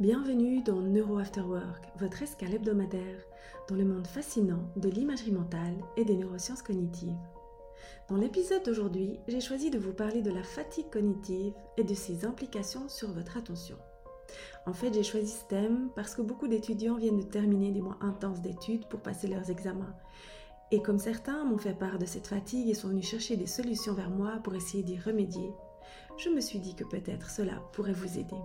Bienvenue dans Neuro After Work, votre escale hebdomadaire dans le monde fascinant de l'imagerie mentale et des neurosciences cognitives. Dans l'épisode d'aujourd'hui, j'ai choisi de vous parler de la fatigue cognitive et de ses implications sur votre attention. En fait, j'ai choisi ce thème parce que beaucoup d'étudiants viennent de terminer des mois intenses d'études pour passer leurs examens. Et comme certains m'ont fait part de cette fatigue et sont venus chercher des solutions vers moi pour essayer d'y remédier, je me suis dit que peut-être cela pourrait vous aider.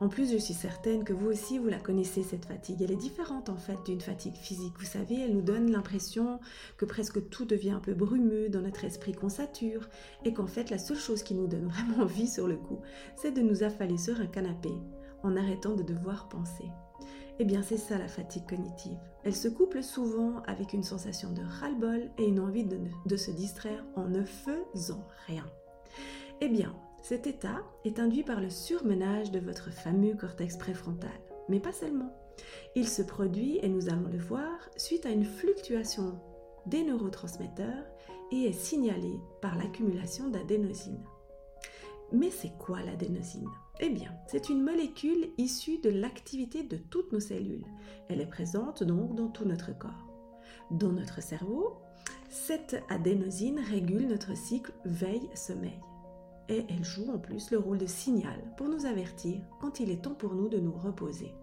En plus, je suis certaine que vous aussi, vous la connaissez, cette fatigue. Elle est différente en fait d'une fatigue physique. Vous savez, elle nous donne l'impression que presque tout devient un peu brumeux dans notre esprit qu'on sature et qu'en fait, la seule chose qui nous donne vraiment envie sur le coup, c'est de nous affaler sur un canapé en arrêtant de devoir penser. Eh bien, c'est ça la fatigue cognitive. Elle se couple souvent avec une sensation de ras-le-bol et une envie de, de se distraire en ne faisant rien. Eh bien, cet état est induit par le surmenage de votre fameux cortex préfrontal, mais pas seulement. Il se produit, et nous allons le voir, suite à une fluctuation des neurotransmetteurs et est signalé par l'accumulation d'adénosine. Mais c'est quoi l'adénosine? Eh bien, c'est une molécule issue de l'activité de toutes nos cellules. Elle est présente donc dans tout notre corps. Dans notre cerveau, cette adénosine régule notre cycle veille-sommeil et elle joue en plus le rôle de signal pour nous avertir quand il est temps pour nous de nous reposer.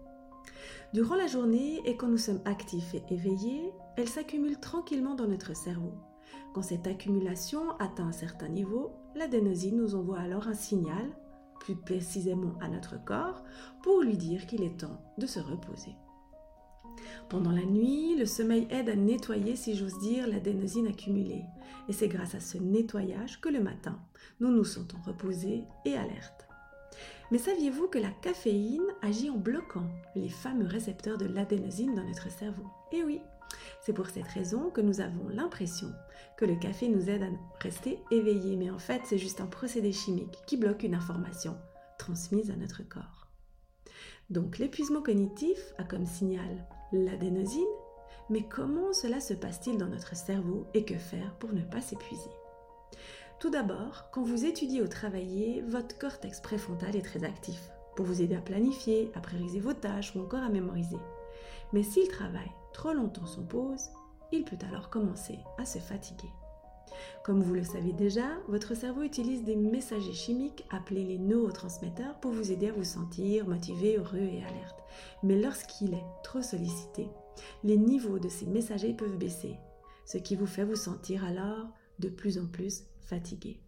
Durant la journée et quand nous sommes actifs et éveillés, elle s'accumule tranquillement dans notre cerveau. Quand cette accumulation atteint un certain niveau, l'adénosine nous envoie alors un signal, plus précisément à notre corps, pour lui dire qu'il est temps de se reposer. Pendant la nuit, le sommeil aide à nettoyer, si j'ose dire, l'adénosine accumulée. Et c'est grâce à ce nettoyage que le matin, nous nous sentons reposés et alertes. Mais saviez-vous que la caféine agit en bloquant les fameux récepteurs de l'adénosine dans notre cerveau? Eh oui, c'est pour cette raison que nous avons l'impression que le café nous aide à rester éveillés, mais en fait c'est juste un procédé chimique qui bloque une information transmise à notre corps. Donc l'épuisement cognitif a comme signal l'adénosine, mais comment cela se passe-t-il dans notre cerveau et que faire pour ne pas s'épuiser? Tout d'abord, quand vous étudiez ou travaillez, votre cortex préfrontal est très actif pour vous aider à planifier, à prioriser vos tâches ou encore à mémoriser. Mais s'il travaille trop longtemps sans pause, il peut alors commencer à se fatiguer. Comme vous le savez déjà, votre cerveau utilise des messagers chimiques appelés les neurotransmetteurs pour vous aider à vous sentir motivé, heureux et alerte. Mais lorsqu'il est trop sollicité, les niveaux de ces messagers peuvent baisser, ce qui vous fait vous sentir alors de plus en plus fatigué.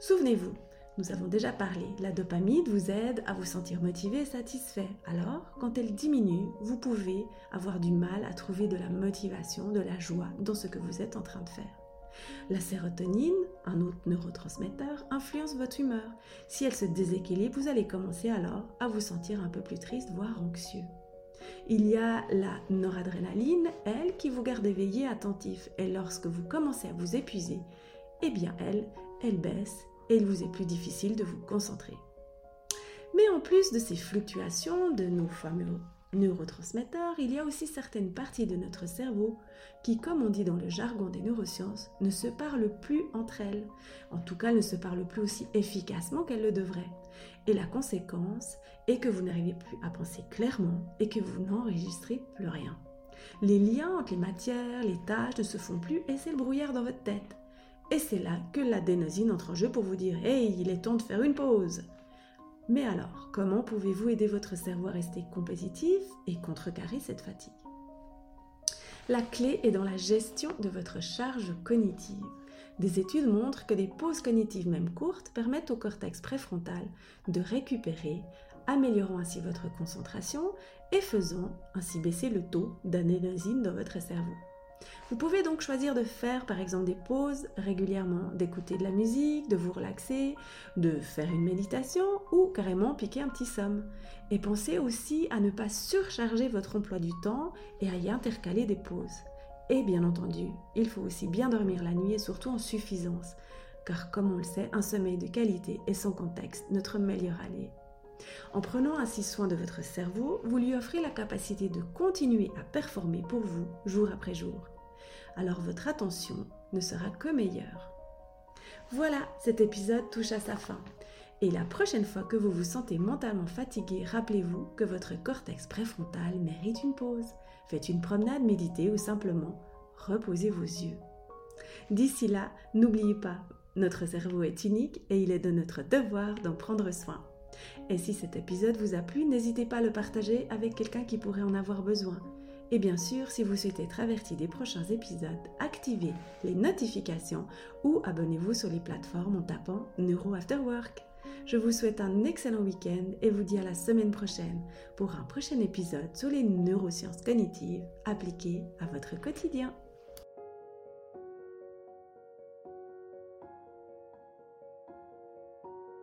Souvenez-vous, nous avons déjà parlé, la dopamine vous aide à vous sentir motivé et satisfait. Alors, quand elle diminue, vous pouvez avoir du mal à trouver de la motivation, de la joie dans ce que vous êtes en train de faire. La sérotonine, un autre neurotransmetteur, influence votre humeur. Si elle se déséquilibre, vous allez commencer alors à vous sentir un peu plus triste, voire anxieux. Il y a la noradrénaline, elle, qui vous garde éveillé, attentif. Et lorsque vous commencez à vous épuiser, eh bien elle, elle baisse et il vous est plus difficile de vous concentrer. Mais en plus de ces fluctuations de nos fameux neurotransmetteurs, il y a aussi certaines parties de notre cerveau qui, comme on dit dans le jargon des neurosciences, ne se parlent plus entre elles. En tout cas, ne se parlent plus aussi efficacement qu'elles le devraient. Et la conséquence est que vous n'arrivez plus à penser clairement et que vous n'enregistrez plus rien. Les liens entre les matières, les tâches ne se font plus et c'est le brouillard dans votre tête. Et c'est là que l'adénosine entre en jeu pour vous dire Hey, il est temps de faire une pause. Mais alors, comment pouvez-vous aider votre cerveau à rester compétitif et contrecarrer cette fatigue? La clé est dans la gestion de votre charge cognitive. Des études montrent que des pauses cognitives, même courtes, permettent au cortex préfrontal de récupérer, améliorant ainsi votre concentration et faisant ainsi baisser le taux d'adénosine dans votre cerveau. Vous pouvez donc choisir de faire par exemple des pauses régulièrement, d'écouter de la musique, de vous relaxer, de faire une méditation ou carrément piquer un petit somme. Et pensez aussi à ne pas surcharger votre emploi du temps et à y intercaler des pauses. Et bien entendu, il faut aussi bien dormir la nuit et surtout en suffisance, car comme on le sait, un sommeil de qualité est sans contexte notre meilleur allié. En prenant ainsi soin de votre cerveau, vous lui offrez la capacité de continuer à performer pour vous jour après jour alors votre attention ne sera que meilleure. Voilà, cet épisode touche à sa fin. Et la prochaine fois que vous vous sentez mentalement fatigué, rappelez-vous que votre cortex préfrontal mérite une pause. Faites une promenade, méditez ou simplement reposez vos yeux. D'ici là, n'oubliez pas, notre cerveau est unique et il est de notre devoir d'en prendre soin. Et si cet épisode vous a plu, n'hésitez pas à le partager avec quelqu'un qui pourrait en avoir besoin. Et bien sûr, si vous souhaitez être averti des prochains épisodes, activez les notifications ou abonnez-vous sur les plateformes en tapant Neuro After Work. Je vous souhaite un excellent week-end et vous dis à la semaine prochaine pour un prochain épisode sur les neurosciences cognitives appliquées à votre quotidien.